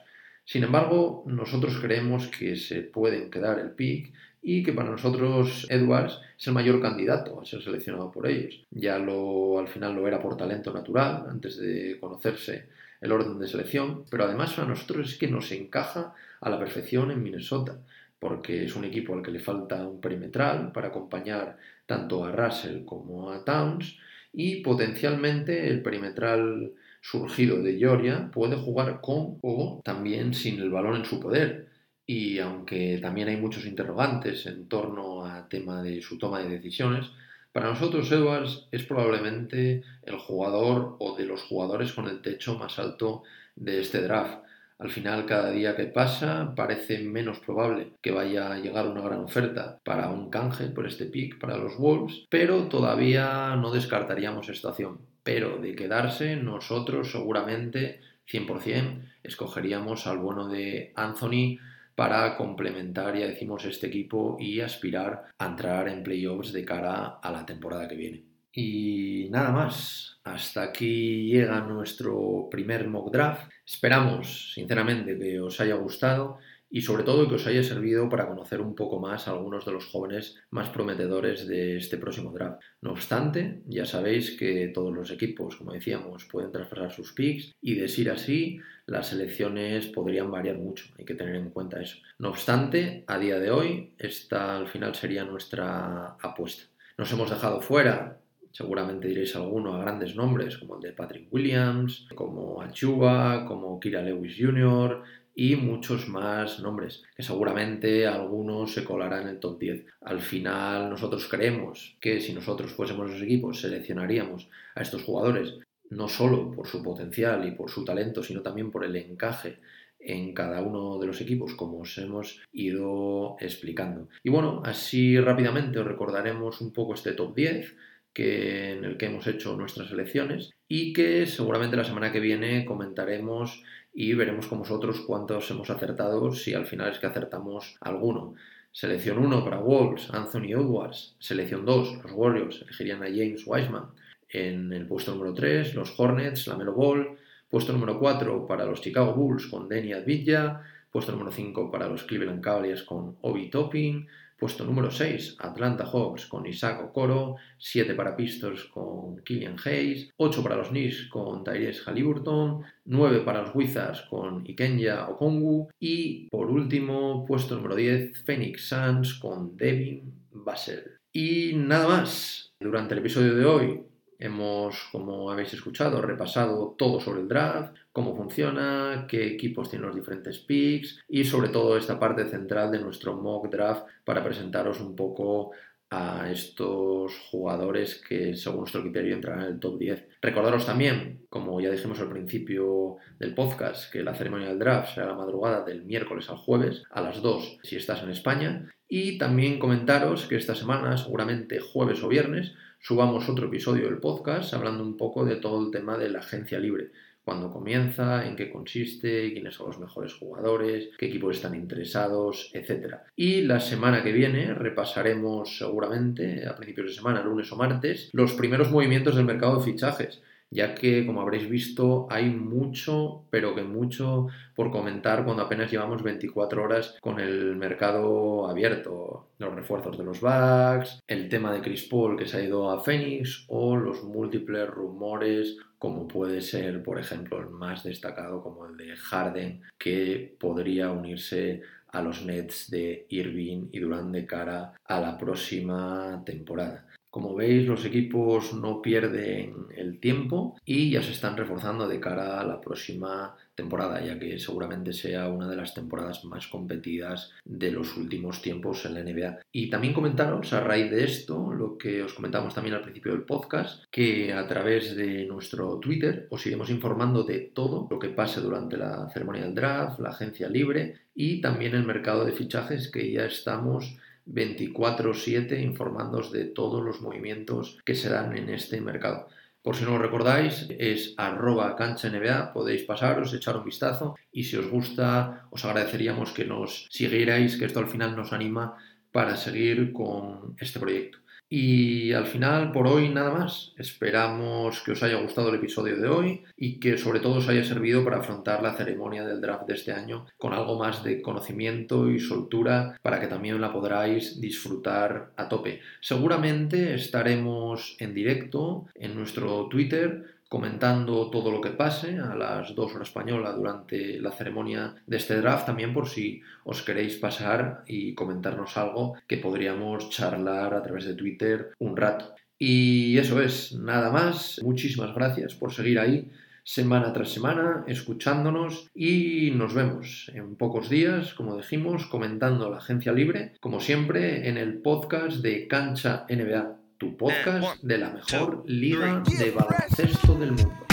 Sin embargo, nosotros creemos que se pueden quedar el pick y que para nosotros Edwards es el mayor candidato a ser seleccionado por ellos. Ya lo, al final lo era por talento natural, antes de conocerse el orden de selección, pero además a nosotros es que nos encaja a la perfección en Minnesota, porque es un equipo al que le falta un perimetral para acompañar tanto a Russell como a Towns y potencialmente el perimetral surgido de Georgia puede jugar con o también sin el balón en su poder. Y aunque también hay muchos interrogantes en torno al tema de su toma de decisiones, para nosotros Edwards es probablemente el jugador o de los jugadores con el techo más alto de este draft. Al final, cada día que pasa, parece menos probable que vaya a llegar una gran oferta para un canje por este pick para los Wolves, pero todavía no descartaríamos esta opción pero de quedarse nosotros seguramente 100% escogeríamos al bueno de Anthony para complementar, ya decimos, este equipo y aspirar a entrar en playoffs de cara a la temporada que viene. Y nada más, hasta aquí llega nuestro primer mock draft. Esperamos, sinceramente, que os haya gustado y sobre todo que os haya servido para conocer un poco más a algunos de los jóvenes más prometedores de este próximo draft. No obstante, ya sabéis que todos los equipos, como decíamos, pueden traspasar sus picks y de ser así, las selecciones podrían variar mucho, hay que tener en cuenta eso. No obstante, a día de hoy, esta al final sería nuestra apuesta. Nos hemos dejado fuera seguramente diréis alguno a grandes nombres como el de Patrick Williams, como Achuba, como Kira Lewis Jr., y muchos más nombres, que seguramente algunos se colarán en el top 10. Al final nosotros creemos que si nosotros fuésemos los equipos seleccionaríamos a estos jugadores no solo por su potencial y por su talento, sino también por el encaje en cada uno de los equipos, como os hemos ido explicando. Y bueno, así rápidamente os recordaremos un poco este top 10 que, en el que hemos hecho nuestras elecciones y que seguramente la semana que viene comentaremos y veremos con vosotros cuántos hemos acertado, si al final es que acertamos alguno. Selección 1 para Wolves, Anthony Edwards. Selección 2, los Warriors elegirían a James Wiseman. En el puesto número 3, los Hornets, la Melo Ball. Puesto número 4 para los Chicago Bulls con Denny Advilla. Puesto número 5 para los Cleveland Cavaliers con Obi Topping. Puesto número 6, Atlanta Hawks con Isaac Okoro, 7 para Pistons con Killian Hayes, 8 para los Knicks con Tyrese Halliburton, 9 para los Wizards con Ikenya Okongu y por último, puesto número 10, Phoenix Suns con Devin Vassell. Y nada más, durante el episodio de hoy Hemos, como habéis escuchado, repasado todo sobre el draft, cómo funciona, qué equipos tienen los diferentes picks y sobre todo esta parte central de nuestro mock draft para presentaros un poco a estos jugadores que según nuestro criterio entrarán en el top 10. Recordaros también, como ya dijimos al principio del podcast, que la ceremonia del draft será la madrugada del miércoles al jueves a las 2 si estás en España. Y también comentaros que esta semana, seguramente jueves o viernes, subamos otro episodio del podcast hablando un poco de todo el tema de la agencia libre. Cuándo comienza, en qué consiste, quiénes son los mejores jugadores, qué equipos están interesados, etc. Y la semana que viene repasaremos seguramente, a principios de semana, lunes o martes, los primeros movimientos del mercado de fichajes ya que, como habréis visto, hay mucho, pero que mucho por comentar cuando apenas llevamos 24 horas con el mercado abierto. Los refuerzos de los Bucks, el tema de Chris Paul que se ha ido a Phoenix o los múltiples rumores como puede ser, por ejemplo, el más destacado como el de Harden, que podría unirse a los Nets de Irving y Durant de cara a la próxima temporada. Como veis, los equipos no pierden el tiempo y ya se están reforzando de cara a la próxima temporada, ya que seguramente sea una de las temporadas más competidas de los últimos tiempos en la NBA. Y también comentaros a raíz de esto, lo que os comentamos también al principio del podcast, que a través de nuestro Twitter os iremos informando de todo lo que pase durante la ceremonia del draft, la agencia libre y también el mercado de fichajes que ya estamos 24/7 informándoos de todos los movimientos que se dan en este mercado. Por si no lo recordáis, es arroba cancha NBA, podéis pasaros, echar un vistazo y si os gusta os agradeceríamos que nos siguierais, que esto al final nos anima para seguir con este proyecto. Y al final, por hoy nada más. Esperamos que os haya gustado el episodio de hoy y que sobre todo os haya servido para afrontar la ceremonia del draft de este año con algo más de conocimiento y soltura para que también la podráis disfrutar a tope. Seguramente estaremos en directo en nuestro Twitter comentando todo lo que pase a las 2 horas española durante la ceremonia de este draft, también por si os queréis pasar y comentarnos algo que podríamos charlar a través de Twitter un rato. Y eso es, nada más. Muchísimas gracias por seguir ahí semana tras semana, escuchándonos y nos vemos en pocos días, como dijimos, comentando la agencia libre, como siempre, en el podcast de Cancha NBA tu podcast de la mejor liga de baloncesto del mundo.